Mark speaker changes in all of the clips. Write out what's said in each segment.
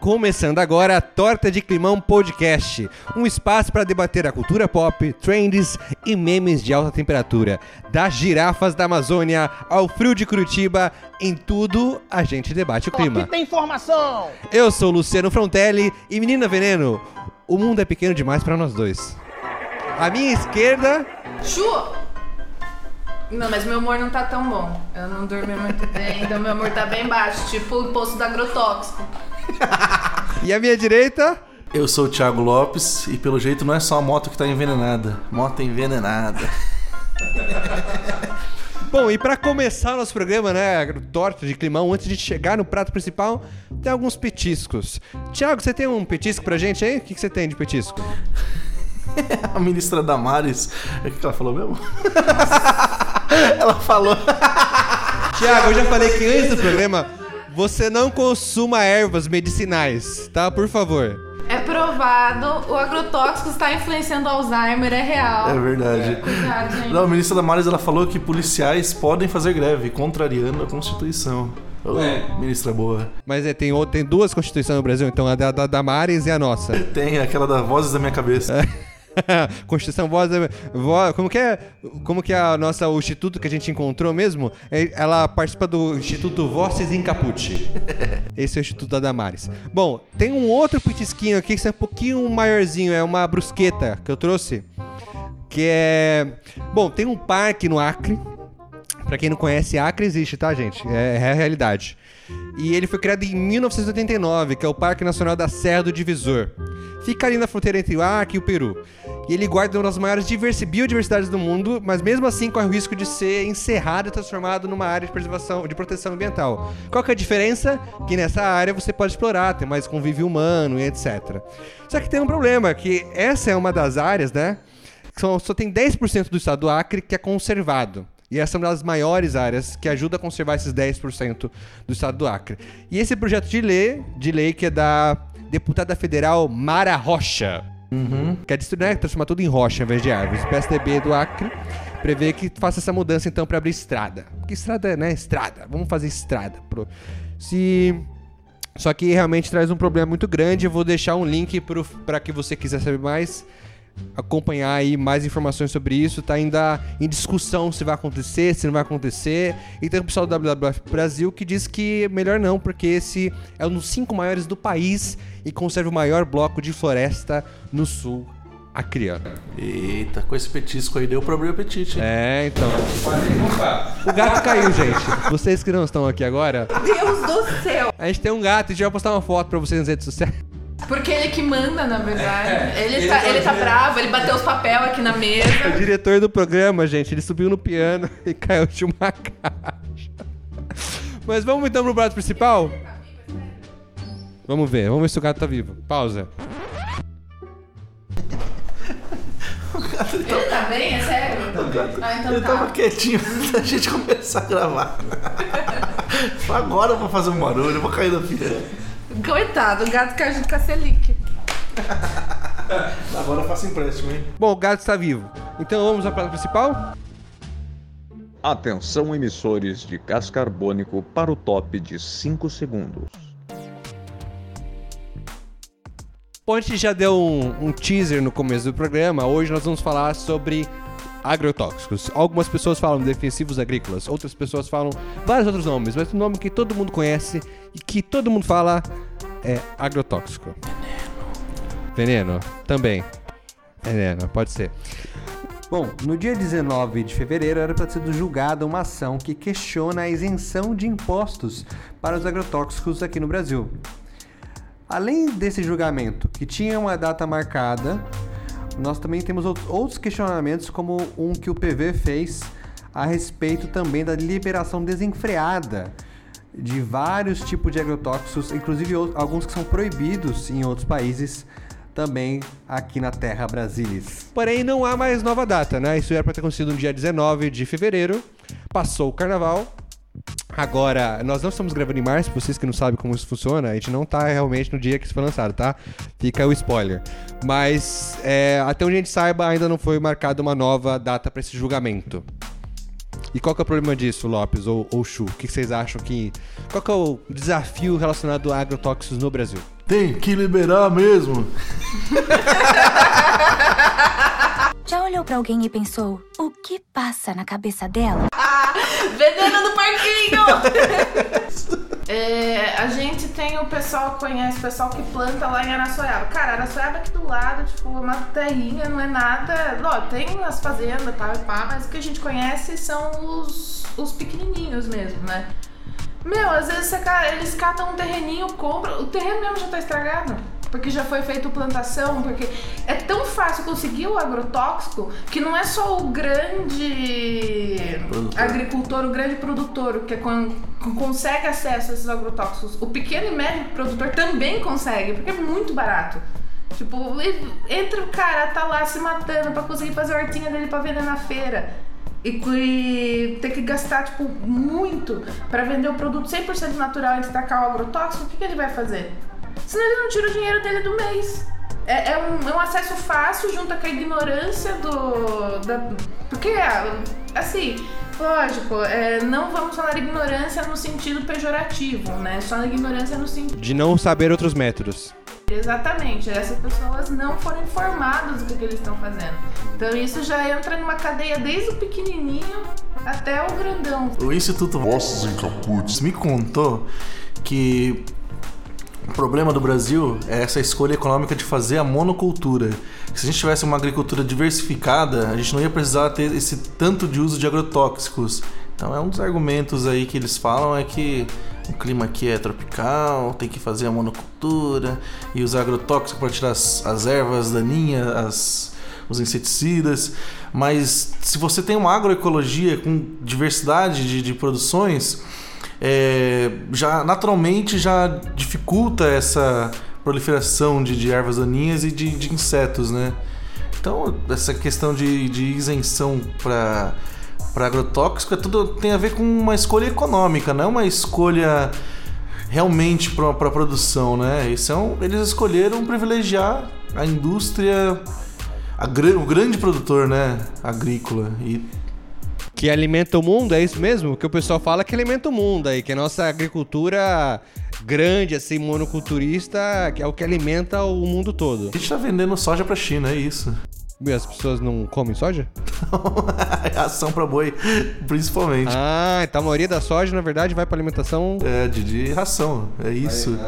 Speaker 1: Começando agora a Torta de Climão Podcast, um espaço para debater a cultura pop, trends e memes de alta temperatura. Das girafas da Amazônia ao frio de Curitiba, em tudo a gente debate o clima.
Speaker 2: Aqui tem informação!
Speaker 1: Eu sou Luciano Frontelli e Menina Veneno, o mundo é pequeno demais para nós dois. À minha esquerda,
Speaker 3: Chu! Não, mas meu humor não tá tão bom. Eu não dormi muito bem, então meu humor tá bem baixo, tipo o poço do agrotóxico.
Speaker 1: e à minha direita,
Speaker 4: Eu sou o Thiago Lopes e pelo jeito não é só a moto que tá envenenada. Moto envenenada.
Speaker 1: Bom, e para começar o nosso programa, né, torta de climão, antes de chegar no prato principal, tem alguns petiscos. Tiago, você tem um petisco pra gente aí? O que, que você tem de petisco?
Speaker 4: A ministra Damares. O que ela falou mesmo? ela falou.
Speaker 1: Tiago, eu já falei que antes do programa, você não consuma ervas medicinais, tá? Por favor.
Speaker 3: É provado, o agrotóxico está influenciando o Alzheimer, é real.
Speaker 4: É verdade.
Speaker 3: Cuidado, gente.
Speaker 4: Não, a ministra Damares ela falou que policiais podem fazer greve, contrariando a Constituição. Ô, ministra boa.
Speaker 1: Mas é, tem, tem duas constituições no Brasil, então a da, da Damares e a nossa.
Speaker 4: Tem aquela da Vozes da Minha Cabeça.
Speaker 1: Constituição Voz, da- Vo- como que é? Como que é a nossa o instituto que a gente encontrou mesmo? É, Ela participa do Instituto Vozes in Caput. Esse é o Instituto da Damares. Bom, tem um outro petisquinho aqui que é um pouquinho maiorzinho, é uma brusqueta que eu trouxe, que é, bom, tem um parque no Acre. Pra quem não conhece, Acre existe, tá, gente? É, é a realidade. E ele foi criado em 1989, que é o Parque Nacional da Serra do Divisor. Fica ali na fronteira entre o Acre e o Peru. E ele guarda uma das maiores diversi- biodiversidades do mundo, mas mesmo assim corre o risco de ser encerrado e transformado numa área de preservação, de proteção ambiental. Qual que é a diferença? Que nessa área você pode explorar, tem mais convívio humano e etc. Só que tem um problema, que essa é uma das áreas, né? só, só tem 10% do estado do Acre que é conservado. E essa é uma das maiores áreas que ajuda a conservar esses 10% do estado do Acre. E esse projeto de lei, de lei que é da deputada federal Mara Rocha, que é destruir, né, transformar tudo em rocha em vez de árvores. O PSDB do Acre prevê que faça essa mudança então para abrir estrada. Porque estrada, né? Estrada. Vamos fazer estrada. Pro... Se só que realmente traz um problema muito grande. Eu vou deixar um link para que você quiser saber mais, acompanhar aí mais informações sobre isso. Tá ainda em discussão se vai acontecer, se não vai acontecer. E tem o pessoal do WWF Brasil que diz que melhor não, porque esse é um dos cinco maiores do país e conserva o maior bloco de floresta no sul acreano.
Speaker 4: Eita, com esse petisco aí deu pra abrir o apetite. hein?
Speaker 1: É, então. O gato caiu, gente. Vocês que não estão aqui agora,
Speaker 3: Deus do céu!
Speaker 1: a gente tem um gato e a gente vai postar uma foto pra vocês nas redes sociais.
Speaker 3: Porque ele que manda, na verdade. ele,
Speaker 1: ele
Speaker 3: tá,
Speaker 1: tá
Speaker 3: ele tá bravo, ele bateu os papéis aqui na mesa.
Speaker 1: O diretor do programa, gente, ele subiu no piano e caiu de uma caixa. Mas vamos então pro prato principal? Vamos ver, vamos ver se o gato tá vivo. Pausa.
Speaker 3: Ele tá bem? É sério? Ah, então
Speaker 4: Ele tava
Speaker 3: tá.
Speaker 4: quietinho antes da gente começar a gravar. Agora eu vou fazer um barulho, eu vou cair da piano.
Speaker 3: Coitado, o gato caiu junto com a Selic.
Speaker 4: Agora eu faço empréstimo, hein?
Speaker 1: Bom, o gato está vivo. Então vamos ao prato principal?
Speaker 5: Atenção emissores de gás carbônico para o top de 5 segundos.
Speaker 1: Bom, a gente já deu um, um teaser no começo do programa. Hoje nós vamos falar sobre agrotóxicos. Algumas pessoas falam defensivos agrícolas, outras pessoas falam vários outros nomes, mas o nome que todo mundo conhece e que todo mundo fala é agrotóxico. Veneno. Veneno, também. Veneno, pode ser. Bom, no dia 19 de fevereiro era para sido julgada uma ação que questiona a isenção de impostos para os agrotóxicos aqui no Brasil. Além desse julgamento, que tinha uma data marcada, nós também temos out- outros questionamentos, como um que o PV fez a respeito também da liberação desenfreada de vários tipos de agrotóxicos, inclusive alguns que são proibidos em outros países, também aqui na terra brasilis. Porém, não há mais nova data, né? Isso era para ter acontecido no dia 19 de fevereiro, passou o carnaval Agora, nós não estamos gravando em março, vocês que não sabem como isso funciona, a gente não tá realmente no dia que isso foi lançado, tá? Fica o spoiler. Mas, é, até onde a gente saiba, ainda não foi marcada uma nova data pra esse julgamento. E qual que é o problema disso, Lopes ou, ou Chu? O que vocês acham que. Qual que é o desafio relacionado a agrotóxicos no Brasil?
Speaker 4: Tem que liberar mesmo.
Speaker 2: Já olhou pra alguém e pensou: o que passa na cabeça dela?
Speaker 3: Veneno do parquinho! É, a gente tem o pessoal que conhece, o pessoal que planta lá em Araçoiaba. Cara, Araçoiaba aqui do lado, tipo, uma terrinha, não é nada. Ó, tem as fazendas, pá, pá, mas o que a gente conhece são os, os pequenininhos mesmo, né? Meu, às vezes você eles catam um terreninho, compram. O terreno mesmo já tá estragado. Porque já foi feito plantação, porque é tão fácil conseguir o agrotóxico que não é só o grande
Speaker 4: Produtor.
Speaker 3: agricultor, o grande produtor que con- que consegue acesso a esses agrotóxicos. O pequeno e médio produtor também consegue, porque é muito barato. Tipo, entra o cara, tá lá se matando pra conseguir fazer a hortinha dele pra vender na feira. E, e ter que gastar, tipo, muito pra vender o produto 100% natural e destacar o agrotóxico, o que, que ele vai fazer? Senão ele não tira o dinheiro dele do mês. É, é um, é um acesso fácil junto com a ignorância do. Da, porque, assim, lógico, é, não vamos falar ignorância no sentido pejorativo, né? Só ignorância no sentido.
Speaker 1: De não saber outros métodos.
Speaker 3: Exatamente, essas pessoas não foram informadas do que, que eles estão fazendo. Então isso já entra numa cadeia desde o pequenininho até o grandão.
Speaker 4: O Instituto
Speaker 6: Vozes em Caput.
Speaker 4: me contou que o problema do Brasil é essa escolha econômica de fazer a monocultura. Se a gente tivesse uma agricultura diversificada, a gente não ia precisar ter esse tanto de uso de agrotóxicos. Então é um dos argumentos aí que eles falam é que o clima aqui é tropical, tem que fazer a monocultura e usar agrotóxico para tirar as, as ervas daninhas, as, os inseticidas. Mas se você tem uma agroecologia com diversidade de, de produções, é, já naturalmente já dificulta essa proliferação de, de ervas daninhas e de, de insetos, né? Então essa questão de, de isenção para para agrotóxico é tudo tem a ver com uma escolha econômica, não é uma escolha realmente para a produção, né? Isso é um, eles escolheram privilegiar a indústria, a, o grande produtor, né, agrícola e
Speaker 1: Que alimenta o mundo, é isso mesmo? O que o pessoal fala que alimenta o mundo aí, que a nossa agricultura grande, assim, monoculturista, que é o que alimenta o mundo todo.
Speaker 4: a gente tá vendendo soja para China, é isso.
Speaker 1: E as pessoas não comem soja?
Speaker 4: Ação para boi, principalmente.
Speaker 1: Ah, então a maioria da soja, na verdade, vai pra alimentação.
Speaker 4: É, de, de ração, é isso.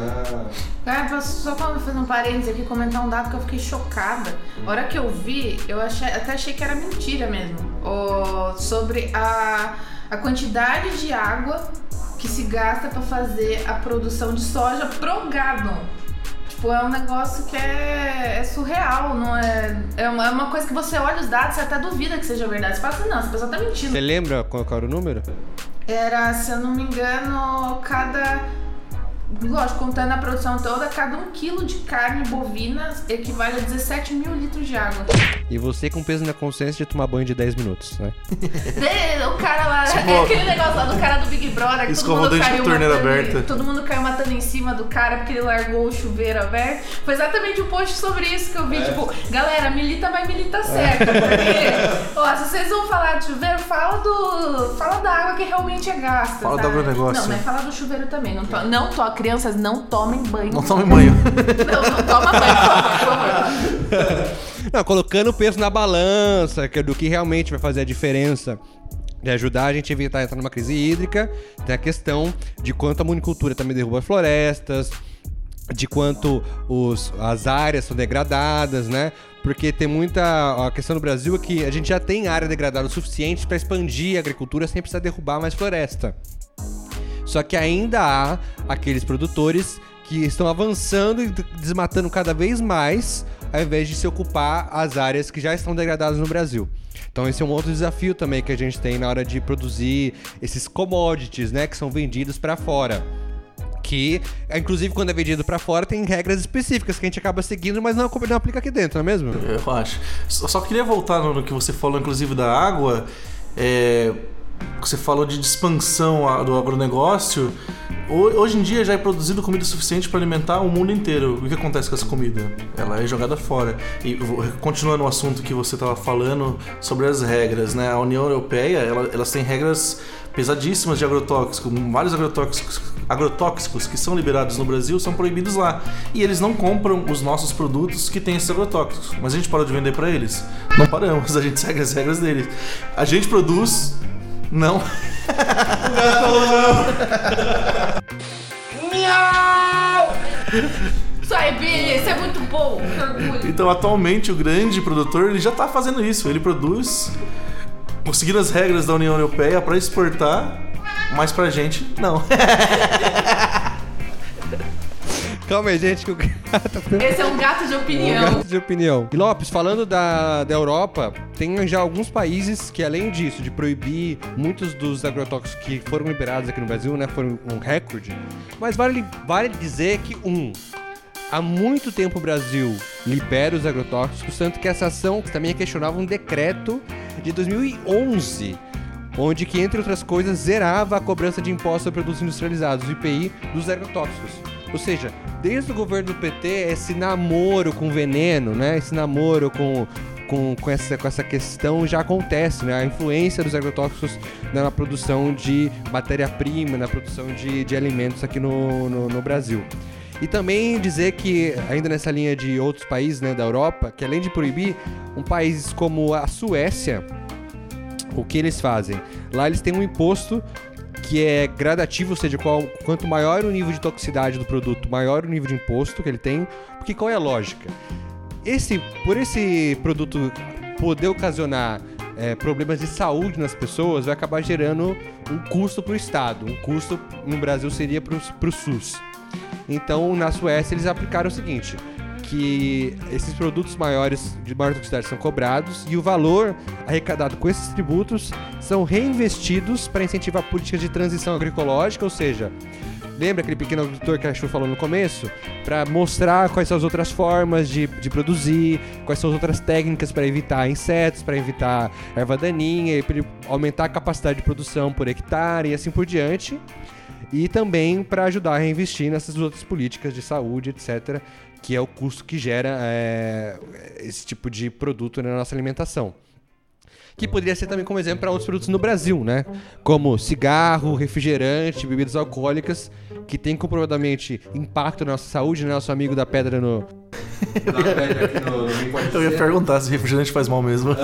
Speaker 3: Cara, posso só fazer um parênteses aqui, comentar um dado que eu fiquei chocada. A hora que eu vi, eu achei, até achei que era mentira mesmo. O- sobre a, a quantidade de água que se gasta pra fazer a produção de soja pro gado. Tipo, é um negócio que é, é surreal, não é? É uma, é uma coisa que você olha os dados, você até duvida que seja verdade. Você fala assim, não, essa pessoa tá mentindo.
Speaker 1: Você lembra qual era o número?
Speaker 3: Era, se eu não me engano, cada. Lógico, contando a produção toda, cada um quilo de carne bovina equivale a 17 mil litros de água.
Speaker 1: E você com peso na consciência de tomar banho de 10 minutos, né?
Speaker 3: De- o cara lá,
Speaker 4: Tipo,
Speaker 3: aquele negócio lá do cara do Big Brother, que todo
Speaker 4: escova o
Speaker 3: mundo caiu
Speaker 4: com a torneira
Speaker 3: matando,
Speaker 4: aberta.
Speaker 3: Todo mundo caiu matando em cima do cara porque ele largou o chuveiro aberto. Foi exatamente um post sobre isso que eu vi, tipo, galera, milita, mas milita certo. Porque, ó, se vocês vão falar de chuveiro, fala do. Fala da água que realmente é gasta.
Speaker 4: Fala do agronegócio.
Speaker 3: Não, mas fala do chuveiro também. Não, to, não to, crianças, não tomem banho.
Speaker 4: Não tome banho.
Speaker 3: Não, não toma banho, por favor.
Speaker 1: Não, colocando o peso na balança, que é do que realmente vai fazer a diferença de ajudar a gente a evitar entrar numa crise hídrica, tem a questão de quanto a municultura também derruba florestas, de quanto os, as áreas são degradadas, né? Porque tem muita. A questão no Brasil é que a gente já tem área degradada o suficiente para expandir a agricultura sem precisar derrubar mais floresta. Só que ainda há aqueles produtores que estão avançando e desmatando cada vez mais, ao invés de se ocupar as áreas que já estão degradadas no Brasil. Então esse é um outro desafio também que a gente tem na hora de produzir esses commodities, né, que são vendidos para fora. Que, inclusive, quando é vendido para fora, tem regras específicas que a gente acaba seguindo, mas não, não aplica aqui dentro, não é mesmo?
Speaker 4: Eu acho. Só, só queria voltar no, no que você falou, inclusive, da água. É, você falou de expansão do agronegócio. Ho- Hoje em dia já é produzido comida suficiente para alimentar o mundo inteiro. O que acontece com essa comida? Ela é jogada fora. E continuando o assunto que você estava falando sobre as regras, né? A União Europeia, ela- elas têm regras pesadíssimas de agrotóxicos. Vários agrotóxicos, agrotóxicos que são liberados no Brasil são proibidos lá. E eles não compram os nossos produtos que têm esses agrotóxicos. Mas a gente parou de vender para eles? Não paramos, a gente segue as regras deles. A gente produz, não.
Speaker 3: Isso aí, Billy, isso é muito bom. Que orgulho.
Speaker 4: Então, atualmente, o grande produtor ele já está fazendo isso. Ele produz, seguindo as regras da União Europeia para exportar, mas pra gente, não.
Speaker 1: Calma aí, gente, que o gato tá
Speaker 3: Esse é um gato de
Speaker 1: um
Speaker 3: opinião.
Speaker 1: gato de opinião. E Lopes, falando da, da Europa, tem já alguns países que, além disso, de proibir muitos dos agrotóxicos que foram liberados aqui no Brasil, né, foram um recorde. Mas vale, vale dizer que, um, há muito tempo o Brasil libera os agrotóxicos, tanto que essa ação também questionava um decreto de 2011, onde que, entre outras coisas, zerava a cobrança de impostos sobre produtos industrializados, o IPI, dos agrotóxicos. Ou seja, desde o governo do PT, esse namoro com veneno, né? Esse namoro com, com, com, essa, com essa questão já acontece, né? A influência dos agrotóxicos na produção de matéria-prima, na produção de, de alimentos aqui no, no, no Brasil. E também dizer que, ainda nessa linha de outros países né, da Europa, que além de proibir, um países como a Suécia, o que eles fazem? Lá eles têm um imposto que é gradativo, ou seja, qual- quanto maior o nível de toxicidade do produto, maior o nível de imposto que ele tem. Porque qual é a lógica? Esse, por esse produto poder ocasionar é, problemas de saúde nas pessoas, vai acabar gerando um custo para o Estado. Um custo no Brasil seria para o SUS. Então, na Suécia, eles aplicaram o seguinte: que esses produtos maiores de maior toxicidade são cobrados e o valor arrecadado com esses tributos são reinvestidos para incentivar políticas de transição agroecológica, ou seja, lembra aquele pequeno agricultor que a Chu falou no começo? Para mostrar quais são as outras formas de, de produzir, quais são as outras técnicas para evitar insetos, para evitar erva daninha, para aumentar a capacidade de produção por hectare e assim por diante e também para ajudar a reinvestir nessas outras políticas de saúde, etc., que é o custo que gera é, esse tipo de produto na nossa alimentação. Que poderia ser também como exemplo para outros produtos no Brasil, né? Como cigarro, refrigerante, bebidas alcoólicas, que tem comprovadamente impacto na nossa saúde, né? Nosso amigo da pedra no. Da pedra aqui no, no
Speaker 4: Eu ia perguntar se refrigerante faz mal mesmo.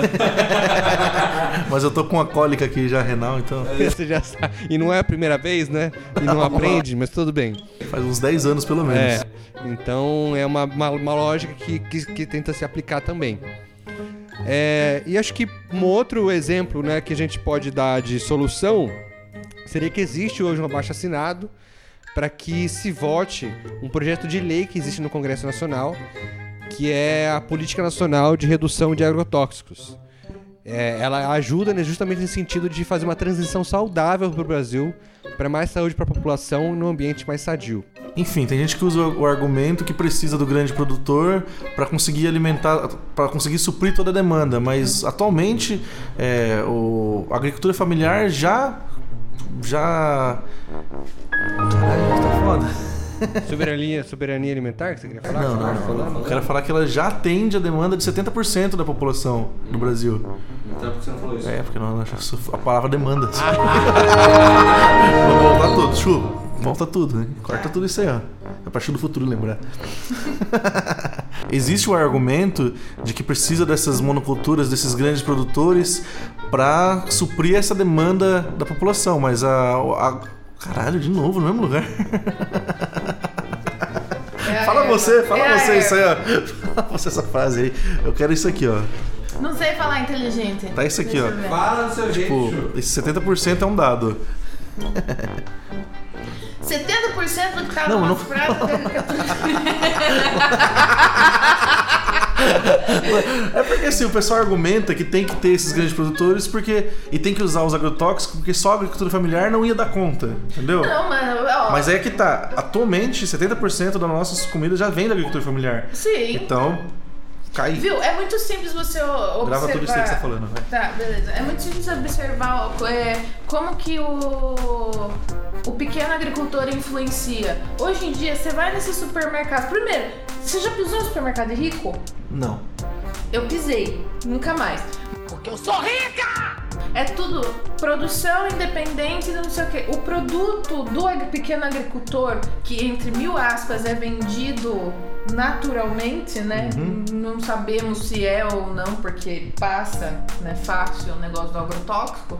Speaker 4: Mas eu tô com a cólica aqui já renal, então
Speaker 1: Você já sabe. E não é a primeira vez, né? E não aprende, mas tudo bem.
Speaker 4: faz uns 10 anos pelo menos.
Speaker 1: É, então é uma, uma, uma lógica que, que, que tenta se aplicar também. É, e acho que um outro exemplo né, que a gente pode dar de solução seria que existe hoje um abaixo assinado para que se vote um projeto de lei que existe no Congresso Nacional, que é a Política Nacional de Redução de Agrotóxicos. É, ela ajuda né, justamente nesse sentido de fazer uma transição saudável para o Brasil, para mais saúde para a população num ambiente mais sadio.
Speaker 4: Enfim, tem gente que usa o argumento que precisa do grande produtor para conseguir alimentar, para conseguir suprir toda a demanda, mas atualmente é, o, a agricultura familiar já. já. Caralho, tá foda.
Speaker 1: Soberania, soberania alimentar que você queria falar?
Speaker 4: Não, não, não.
Speaker 1: falando?
Speaker 4: Eu quero falar que ela já atende a demanda de 70% da população do Brasil.
Speaker 1: Então por que você não falou isso?
Speaker 4: É, porque não, a palavra demanda. Vamos voltar tudo, Chu. Volta tudo, né? Corta tudo isso aí, ó. É pra Chu do futuro lembrar. Existe o argumento de que precisa dessas monoculturas, desses grandes produtores, pra suprir essa demanda da população, mas a. a- Caralho, de novo, no mesmo lugar.
Speaker 3: É
Speaker 4: Fala
Speaker 3: erva.
Speaker 4: você, fala
Speaker 3: É
Speaker 4: você isso aí, ó. Fala você essa frase aí. Eu quero isso aqui, ó.
Speaker 3: Não sei falar inteligente.
Speaker 4: Tá isso aqui,
Speaker 3: Deixa
Speaker 4: ó.
Speaker 1: Fala do seu jeito.
Speaker 4: Tipo, esse 70% é um dado.
Speaker 3: 70% do que tá
Speaker 4: Não,
Speaker 3: no
Speaker 4: não-
Speaker 3: nosso prato.
Speaker 4: É porque assim, o pessoal argumenta que tem que ter esses grandes produtores porque e tem que usar os agrotóxicos porque só a agricultura familiar não ia dar conta, entendeu?
Speaker 3: Não, mano, ó.
Speaker 4: Mas é que tá. Atualmente, 70% das nossas comidas já vem da agricultura familiar.
Speaker 3: Sim.
Speaker 4: Então, Cai.
Speaker 3: Viu? É muito simples você observar.
Speaker 4: Grava tudo isso aí que você tá falando, vai.
Speaker 3: Tá, beleza. É muito simples observar é, como que o, o pequeno agricultor influencia. Hoje em dia, você vai nesse supermercado. Primeiro, você já pisou no supermercado rico?
Speaker 4: Não.
Speaker 3: Eu pisei, nunca mais. Porque eu sou rica! É tudo produção independente, não sei o quê. O produto do pequeno agricultor, que entre mil aspas é vendido naturalmente, né? Não sabemos se é ou não, porque passa, né, fácil o negócio do agrotóxico.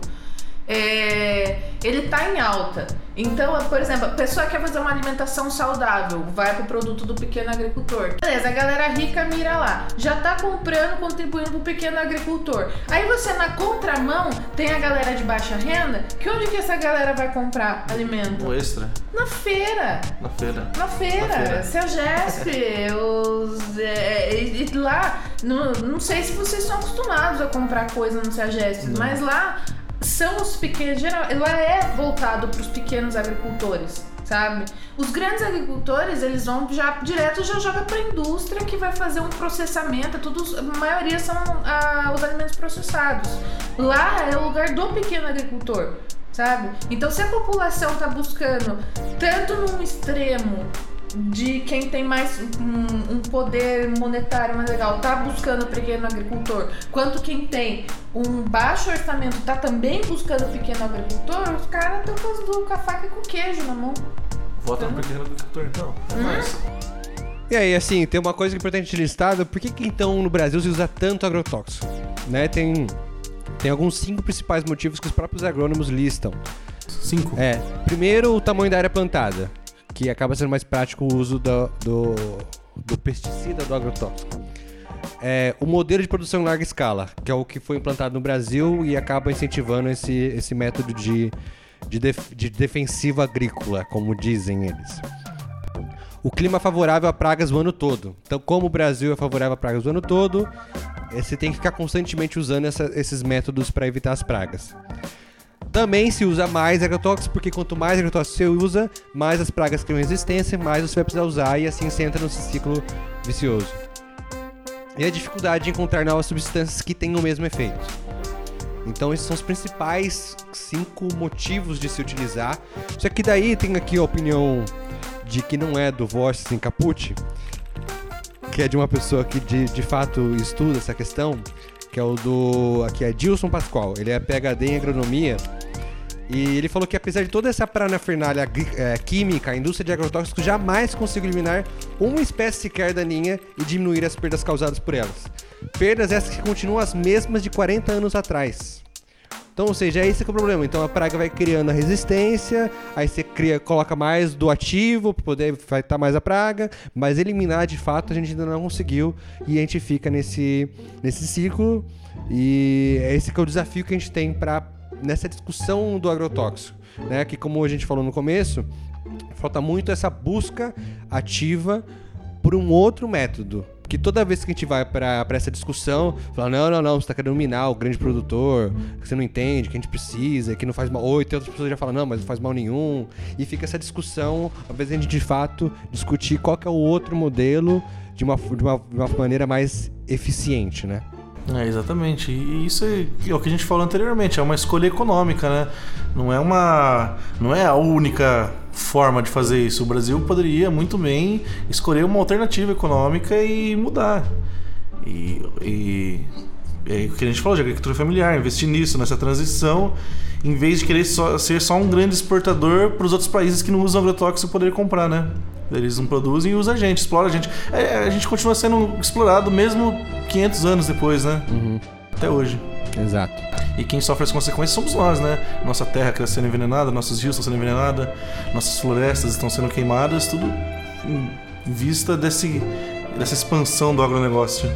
Speaker 3: É, ele tá em alta. Então, por exemplo, a pessoa quer fazer uma alimentação saudável, vai pro produto do pequeno agricultor. Beleza, a galera rica mira lá. Já tá comprando, contribuindo pro pequeno agricultor. Aí você na contramão tem a galera de baixa renda, que onde que essa galera vai comprar alimento?
Speaker 4: O extra.
Speaker 3: Na feira.
Speaker 4: Na feira.
Speaker 3: Na feira,
Speaker 4: Na feira.
Speaker 3: seu Gesp, os. é, e, e lá, não, não sei se vocês estão acostumados a comprar coisa no seu Gesp, mas lá são os pequenos. Geral, lá é voltado para os pequenos agricultores. Sabe? Os grandes agricultores, eles vão já direto já joga para a indústria que vai fazer um processamento, tudo, a maioria são ah, os alimentos processados. Lá é o lugar do pequeno agricultor sabe? Então, se a população tá buscando tanto num extremo de quem tem mais um, um poder monetário mais legal, tá buscando o pequeno agricultor, quanto quem tem um baixo orçamento tá também buscando o pequeno agricultor, os caras estão fazendo com a faca e com o queijo na mão.
Speaker 4: Vota no pequeno agricultor, então. É
Speaker 3: Hum?
Speaker 4: mais.
Speaker 1: E aí, assim, tem uma coisa importante listada. Por que, que então no Brasil se usa tanto agrotóxico? Né? Tem, tem alguns cinco principais motivos que os próprios agrônomos listam.
Speaker 4: Cinco.
Speaker 1: É, primeiro o tamanho da área plantada, que acaba sendo mais prático o uso do, do, do pesticida do agrotóxico. É, o modelo de produção em larga escala, que é o que foi implantado no Brasil e acaba incentivando esse, esse método de, de, def- de defensiva agrícola, como dizem eles. O clima favorável a pragas o ano todo. Então, como o Brasil é favorável a pragas o ano todo, eh, você tem que ficar constantemente usando essa- esses métodos para evitar as pragas. Também se usa mais agrotóxicos, porque quanto mais agrotóxicos você usa, mais as pragas criam resistência, mais você vai precisar usar e assim você entra nesse ciclo vicioso. E a dificuldade de encontrar novas substâncias que tenham o mesmo efeito. Então esses são os principais cinco motivos de se utilizar. Só que daí tem aqui a opinião de que não é do Voss em Capucci, que é de uma pessoa que de, de fato estuda essa questão, que é o do. Aqui é Dilson Pascoal. Ele é PhD em agronomia. E ele falou que apesar de toda essa parafernália eh, química, a indústria de agrotóxicos jamais conseguiu eliminar uma espécie sequer daninha e diminuir as perdas causadas por elas. Perdas essas que continuam as mesmas de 40 anos atrás. Então, ou seja, é esse que é o problema. Então a praga vai criando a resistência, aí você cria, coloca mais do ativo para poder fightar mais a praga, mas eliminar de fato a gente ainda não conseguiu e a gente fica nesse, nesse ciclo. E é esse que é o desafio que a gente tem para nessa discussão do agrotóxico, né? Que como a gente falou no começo, falta muito essa busca ativa por um outro método. Que toda vez que a gente vai para essa discussão, fala: não, não, não, você está querendo minar o grande produtor, que você não entende, que a gente precisa, que não faz mal. Ou e tem outras pessoas que já falam: não, mas não faz mal nenhum. E fica essa discussão, invés de a gente de fato discutir qual que é o outro modelo de uma, de uma, de uma maneira mais eficiente, né?
Speaker 4: É, exatamente. E isso é, é o que a gente falou anteriormente, é uma escolha econômica, né? Não é uma. não é a única forma de fazer isso. O Brasil poderia muito bem escolher uma alternativa econômica e mudar. E, e é o que a gente falou de agricultura familiar, investir nisso, nessa transição, em vez de querer só- ser só um grande exportador para os outros países que não usam agrotóxico poder comprar, né? Eles não produzem e usam a gente, exploram a gente. É, a gente continua sendo explorado mesmo 500 anos depois, né? Até hoje.
Speaker 1: Exato.
Speaker 4: E quem sofre as consequências somos nós, né? Nossa terra está sendo envenenada, nossos rios estão sendo envenenados, nossas florestas estão sendo queimadas, tudo em vista desse, dessa expansão do agronegócio.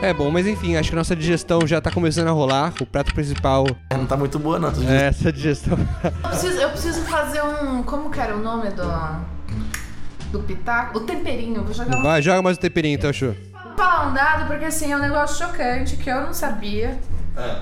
Speaker 1: É bom, mas enfim, acho que a nossa digestão já tá começando a rolar. O prato principal
Speaker 4: É, não tá muito boa, não.
Speaker 1: é essa digestão.
Speaker 3: Eu preciso, eu preciso fazer um. Como que era o nome do. Do pitaco? O temperinho. Vou jogar um
Speaker 1: Vai, joga mais o temperinho então, Chu.
Speaker 3: Vou falar um dado porque assim é um negócio chocante que eu não sabia.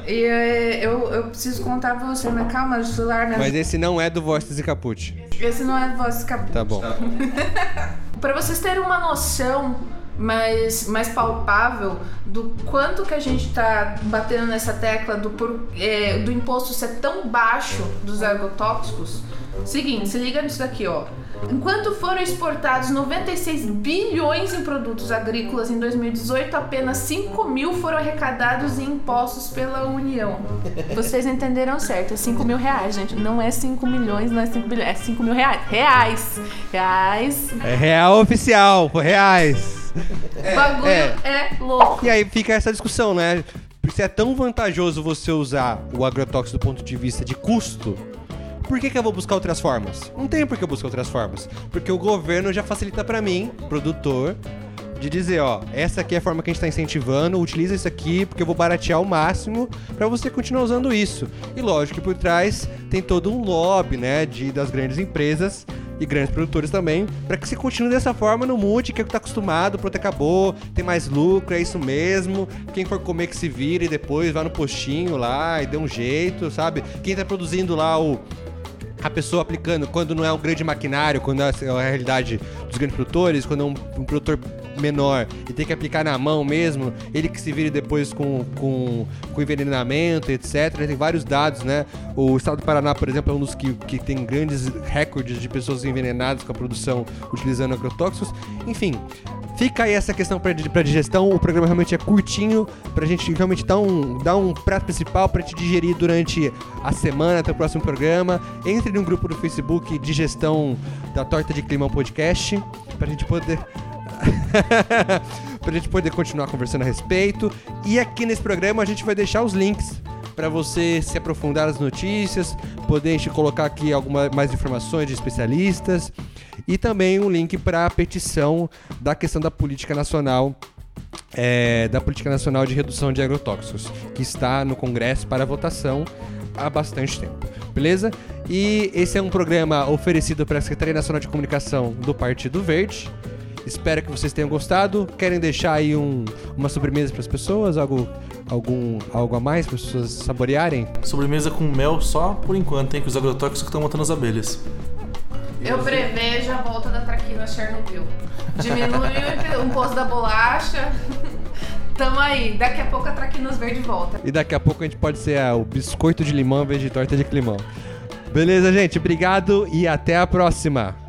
Speaker 3: E é, eu, eu preciso contar pra você, mas calma, o celular me
Speaker 1: Mas esse não é do Vostes e Caput.
Speaker 3: Esse não é voz cabelo.
Speaker 1: Tá bom.
Speaker 3: Pra vocês terem uma noção mais, mais palpável do quanto que a gente tá batendo nessa tecla do, por- é, do imposto ser tão baixo dos agrotóxicos. Seguinte, se liga nisso daqui, ó. Enquanto foram exportados 96 bilhões em produtos agrícolas em 2018, apenas 5 mil foram arrecadados em impostos pela União. Vocês entenderam certo, é 5 mil reais, gente. Não é 5 milhões, não é 5 bilhões, é 5 mil reais. Reais. Reais.
Speaker 1: É real oficial, reais.
Speaker 3: o bagulho
Speaker 1: é.
Speaker 3: é. louco.
Speaker 1: E aí fica essa discussão, né? Se é tão vantajoso você usar o agrotóxico do ponto de vista de custo, por que, que eu vou buscar outras formas? Não tem por que eu buscar outras formas. Porque o governo já facilita pra mim, produtor, de dizer, ó, essa aqui é a forma que a gente tá incentivando, utiliza isso aqui porque eu vou baratear ao máximo pra você continuar usando isso. E lógico que por trás tem todo um lobby, né, de, das grandes empresas e grandes produtores também, pra que se continue dessa forma, não mude, que é o que tá acostumado, pronto, acabou, tem mais lucro, é isso mesmo. Quem for comer que se vire e depois vá no postinho lá e dê um jeito, sabe? Quem tá produzindo lá o a pessoa aplicando, quando não é um grande maquinário, quando é a realidade dos grandes produtores, quando é um, um produtor menor e tem que aplicar na mão mesmo, ele que se vire depois com, com, com envenenamento, etc. Tem vários dados, né? O estado do Paraná, por exemplo, é um dos que, que tem grandes recordes de pessoas envenenadas com a produção utilizando agrotóxicos. Enfim, Fica aí essa questão pra, digestão. O programa realmente é curtinho, pra gente realmente dar um, dar um prato principal pra te digerir durante a semana até o próximo programa. Entre no grupo do Facebook Digestão da Torta de Climão Podcast, pra gente poder. pra gente poder continuar conversando a respeito. E aqui nesse programa a gente vai deixar os links para você se aprofundar nas notícias, poder colocar aqui algumas mais informações de especialistas e também um link para a petição da questão da política nacional é, da política nacional de redução de agrotóxicos que está no Congresso para votação há bastante tempo, beleza? E esse é um programa oferecido pela Secretaria Nacional de Comunicação do Partido Verde. Espero que vocês tenham gostado. Querem deixar aí um, uma sobremesa para as pessoas? Algo, algum, algo a mais para as pessoas saborearem?
Speaker 4: Sobremesa com mel só por enquanto, hein? Que os agrotóxicos estão matando as abelhas.
Speaker 3: Eu prevejo a volta da traquina Chernobyl. Diminui um pouco da bolacha. Tamo aí. Daqui a pouco a traquinas verde volta.
Speaker 1: E daqui a pouco a gente pode ser ah, o biscoito de limão em vez de torta de climão. Beleza, gente? Obrigado e até a próxima.